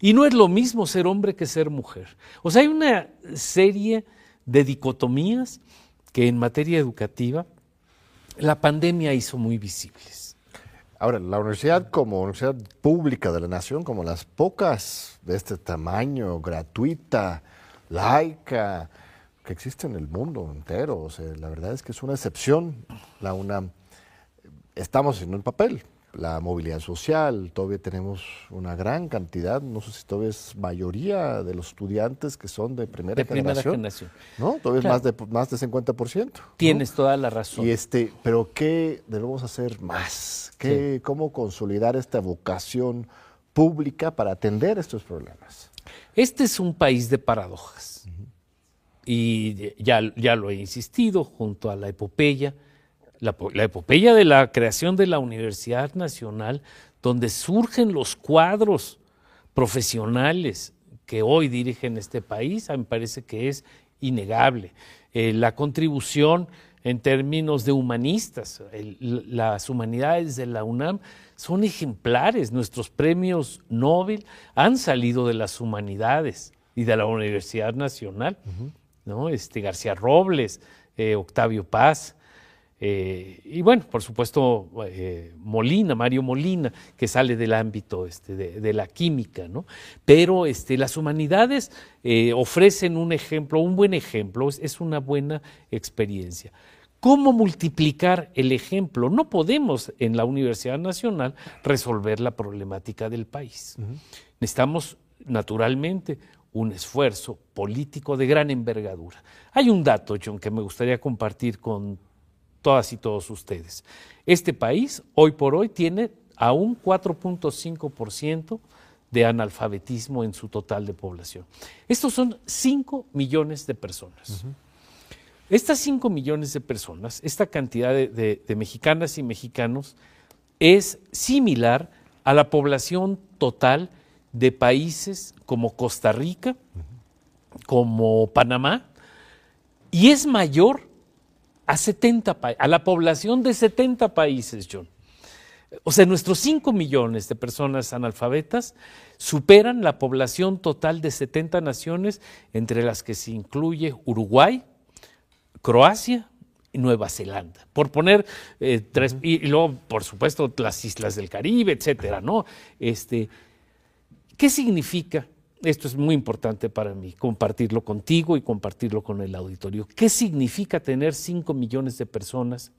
Y no es lo mismo ser hombre que ser mujer. O sea, hay una serie de dicotomías que en materia educativa la pandemia hizo muy visibles. Ahora, la universidad como universidad pública de la nación, como las pocas de este tamaño, gratuita, laica, que existe en el mundo entero, o sea, la verdad es que es una excepción la UNAM. Estamos en un papel, la movilidad social, todavía tenemos una gran cantidad, no sé si todavía es mayoría de los estudiantes que son de primera, generación, ¿no? Todavía es más de, más de 50%. Tienes toda la razón. Y este, pero ¿qué debemos hacer más? ¿Qué, ¿Cómo consolidar esta vocación pública para atender estos problemas? Este es un país de paradojas. Y ya, ya lo he insistido junto a la epopeya la, epopeya de la creación de la Universidad Nacional, donde surgen los cuadros profesionales que hoy dirigen este país, me parece que es innegable. Eh, la contribución en términos de humanistas, las humanidades de la UNAM son ejemplares. Nuestros premios Nobel han salido de las humanidades y de la Universidad Nacional. ¿no? este, García Robles, eh, Octavio Paz, eh, y bueno, por supuesto, eh, Molina, Mario Molina, que sale del ámbito este, de, la química, ¿no? Pero este, las humanidades eh, ofrecen un ejemplo, un buen ejemplo, es, una buena experiencia. ¿Cómo multiplicar el ejemplo? No podemos en la Universidad Nacional resolver la problemática del país. Necesitamos, naturalmente, un esfuerzo político de gran envergadura. Hay un dato, John, que me gustaría compartir con todas y todos ustedes. Este país, hoy por hoy, tiene aún 4.5% de analfabetismo en su total de población. Estos son 5 millones de personas. Estas 5 millones de personas, esta cantidad de, mexicanas y mexicanos, es similar a la población total de países como Costa Rica, como Panamá, y es mayor a 70 a la población de 70 países, John. O sea, nuestros 5 millones de personas analfabetas superan la población total de 70 naciones, entre las que se incluye Uruguay, Croacia y Nueva Zelanda. Por poner eh, tres, y, luego, por supuesto, las islas del Caribe, etcétera, ¿no? Este, ¿Qué significa esto es muy importante para mí, compartirlo contigo y compartirlo con el auditorio. ¿Qué significa tener 5 millones de personas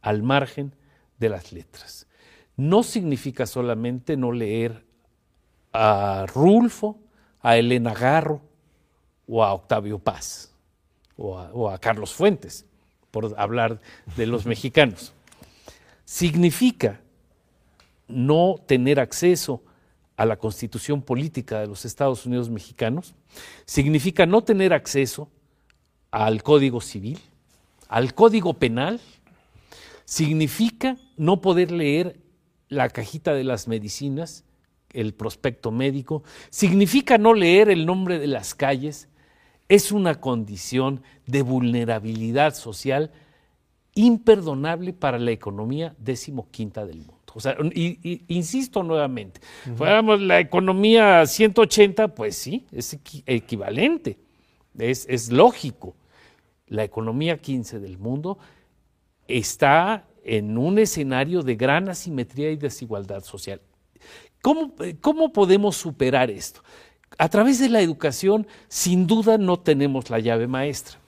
al margen de las letras? No significa solamente no leer a Rulfo, a Elena Garro o a Octavio Paz o a, o a Carlos Fuentes, por hablar de los mexicanos. Significa no tener acceso a la constitución política de los Estados Unidos mexicanos, significa no tener acceso al código civil, al código penal, significa no poder leer la cajita de las medicinas, el prospecto médico, significa no leer el nombre de las calles, es una condición de vulnerabilidad social imperdonable para la economía decimoquinta del mundo. O sea, insisto nuevamente, fuéramos la economía 180, pues sí, es equivalente, es, es lógico. La economía 15 del mundo está en un escenario de gran asimetría y desigualdad social. ¿Cómo, ¿Cómo, podemos superar esto? A través de la educación, sin duda no tenemos la llave maestra,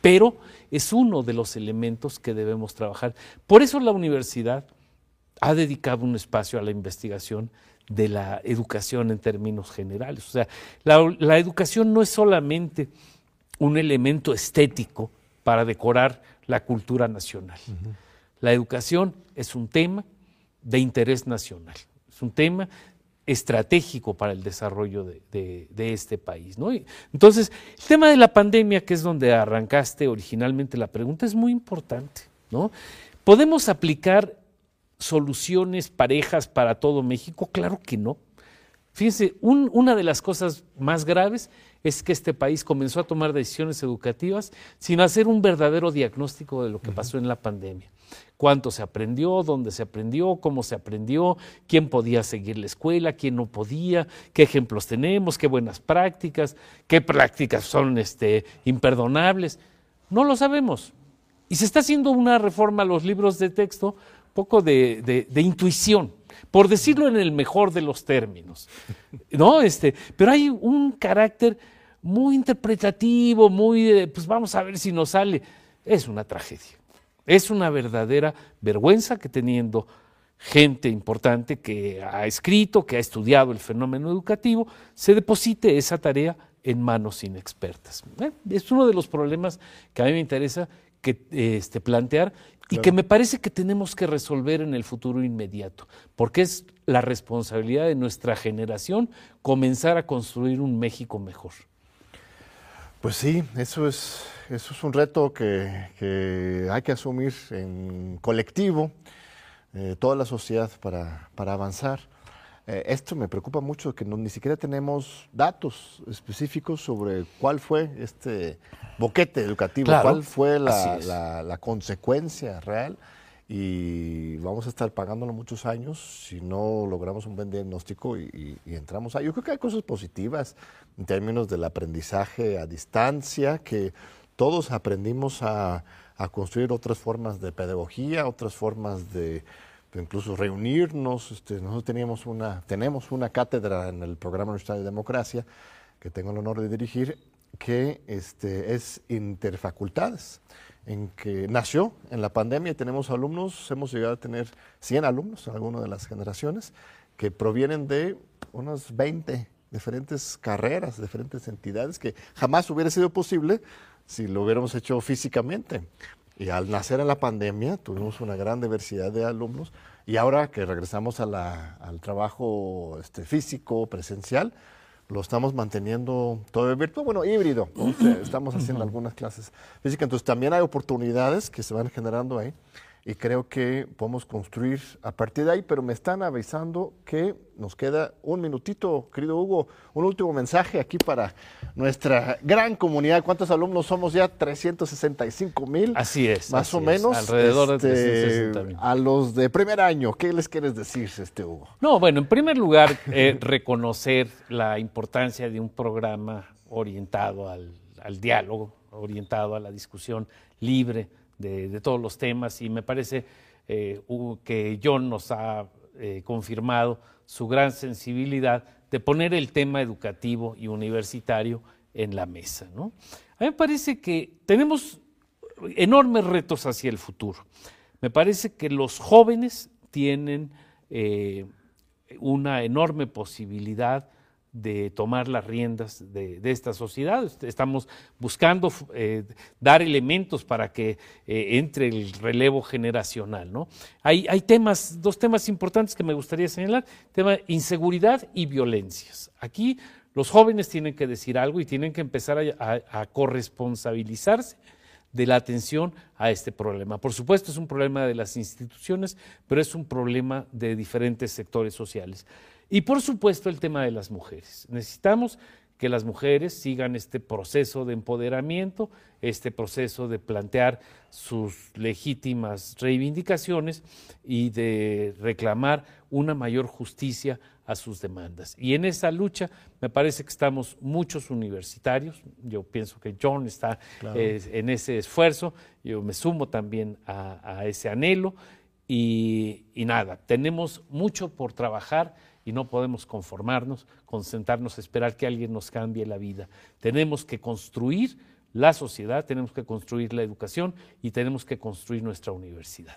pero es uno de los elementos que debemos trabajar. Por eso la universidad ha dedicado un espacio a la investigación de la educación en términos generales. O sea, la, educación no es solamente un elemento estético para decorar la cultura nacional. La educación es un tema de interés nacional, es un tema estratégico para el desarrollo de, este país. entonces, el tema de la pandemia, que es donde arrancaste originalmente la pregunta, es muy importante. ¿no? Podemos aplicar soluciones parejas para todo México? Claro que no. Fíjense, una de las cosas más graves es que este país comenzó a tomar decisiones educativas sin hacer un verdadero diagnóstico de lo que pasó en la pandemia. Cuánto se aprendió, dónde se aprendió, cómo se aprendió, quién podía seguir la escuela, quién no podía, qué ejemplos tenemos, qué buenas prácticas, qué prácticas son este, imperdonables. No lo sabemos. Y se está haciendo una reforma a los libros de texto poco de, intuición, por decirlo en el mejor de los términos. ¿no? Este, pero hay un carácter muy interpretativo, muy, pues vamos a ver si nos sale. Es una tragedia. Es una verdadera vergüenza que teniendo gente importante que ha escrito, que ha estudiado el fenómeno educativo, se deposite esa tarea en manos inexpertas. Eh, es uno de los problemas que a mí me interesa que, este, plantear y que me parece que tenemos que resolver en el futuro inmediato, porque es la responsabilidad de nuestra generación comenzar a construir un México mejor. Pues sí, eso es, eso es un reto que, hay que asumir en colectivo, eh, toda la sociedad para, avanzar. Eh, esto me preocupa mucho, que no, ni siquiera tenemos datos específicos sobre cuál fue este boquete educativo, cuál fue la, consecuencia real. Y vamos a estar pagándolo muchos años. Si no logramos un buen diagnóstico y, entramos ahí. Yo creo que hay cosas positivas en términos del aprendizaje a distancia, que todos aprendimos a construir otras formas de pedagogía, otras formas de incluso reunirnos. Este, nosotros teníamos una, tenemos una cátedra en el programa Universitario de Democracia que tengo el honor de dirigir, que este, es interfacultades, en que nació en la pandemia y tenemos alumnos, hemos llegado a tener 100 alumnos en alguna de las generaciones, que provienen de unas 20 diferentes carreras, diferentes entidades, que jamás hubiera sido posible si lo hubiéramos hecho físicamente. Y al nacer en la pandemia tuvimos una gran diversidad de alumnos y ahora que regresamos a la, al trabajo este, físico, presencial, lo estamos manteniendo todo virtual, bueno, híbrido. Estamos haciendo algunas clases físicas, entonces también hay oportunidades que se van generando ahí y creo que podemos construir a partir de ahí, pero me están avisando que nos queda un minutito, querido Hugo, un último mensaje aquí para nuestra gran comunidad. ¿Cuántos alumnos somos ya? 365 mil. Así es. Más o menos. Alrededor de 360 este, mil. A los de primer año, ¿qué les quieres decir, este Hugo? No, bueno, en primer lugar, eh, reconocer la importancia de un programa orientado al diálogo, orientado a la discusión libre de, todos los temas y me parece eh, que John nos ha eh, confirmado su gran sensibilidad de poner el tema educativo y universitario en la mesa. ¿no? A mí me parece que tenemos enormes retos hacia el futuro. Me parece que los jóvenes tienen eh, una enorme posibilidad de tomar las riendas de, esta sociedad. Estamos buscando eh, dar elementos para que eh, entre el relevo generacional. ¿no? Hay, hay, temas, dos temas importantes que me gustaría señalar, tema inseguridad y violencias. Aquí los jóvenes tienen que decir algo y tienen que empezar a corresponsabilizarse de la atención a este problema. Por supuesto, es un problema de las instituciones, pero es un problema de diferentes sectores sociales. Y por supuesto el tema de las mujeres. Necesitamos que las mujeres sigan este proceso de empoderamiento, este proceso de plantear sus legítimas reivindicaciones y de reclamar una mayor justicia a sus demandas. Y en esa lucha me parece que estamos muchos universitarios, yo pienso que John está eh, en ese esfuerzo, yo me sumo también a, ese anhelo y, y nada, tenemos mucho por trabajar y no podemos conformarnos con sentarnos a esperar que alguien nos cambie la vida. Tenemos que construir la sociedad, tenemos que construir la educación y tenemos que construir nuestra universidad.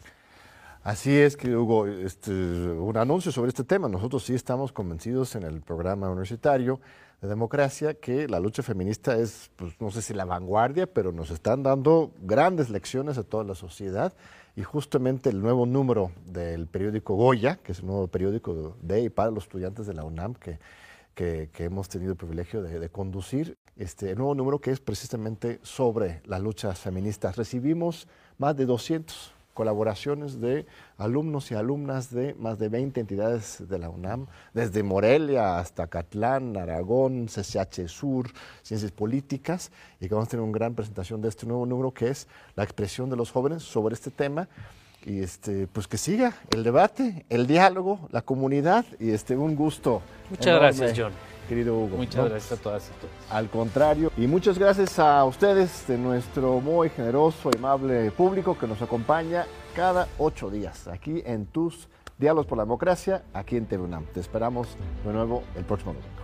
Así es, que Hugo, este, un anuncio sobre este tema. Nosotros sí estamos convencidos en el programa universitario de democracia que la lucha feminista es, pues, no sé si la vanguardia, pero nos están dando grandes lecciones a toda la sociedad y justamente el nuevo número del periódico Goya, que es el nuevo periódico de y para los estudiantes de la UNAM que, que, hemos tenido el privilegio de, conducir, este nuevo número que es precisamente sobre las luchas feministas. Recibimos más de 200 colaboraciones de alumnos y alumnas de más de 20 entidades de la UNAM, desde Morelia hasta Catlán, Aragón, CCH Sur, Ciencias Políticas, y que vamos a tener una gran presentación de este nuevo número que es la expresión de los jóvenes sobre este tema y este pues que siga el debate, el diálogo, la comunidad y este un gusto. Muchas gracias, John querido Hugo. Muchas gracias a todas y todos. Al contrario, y muchas gracias a ustedes, de nuestro muy generoso y amable público que nos acompaña cada ocho días aquí en tus Diálogos por la Democracia, aquí en TVUNAM. Te esperamos de nuevo el próximo domingo.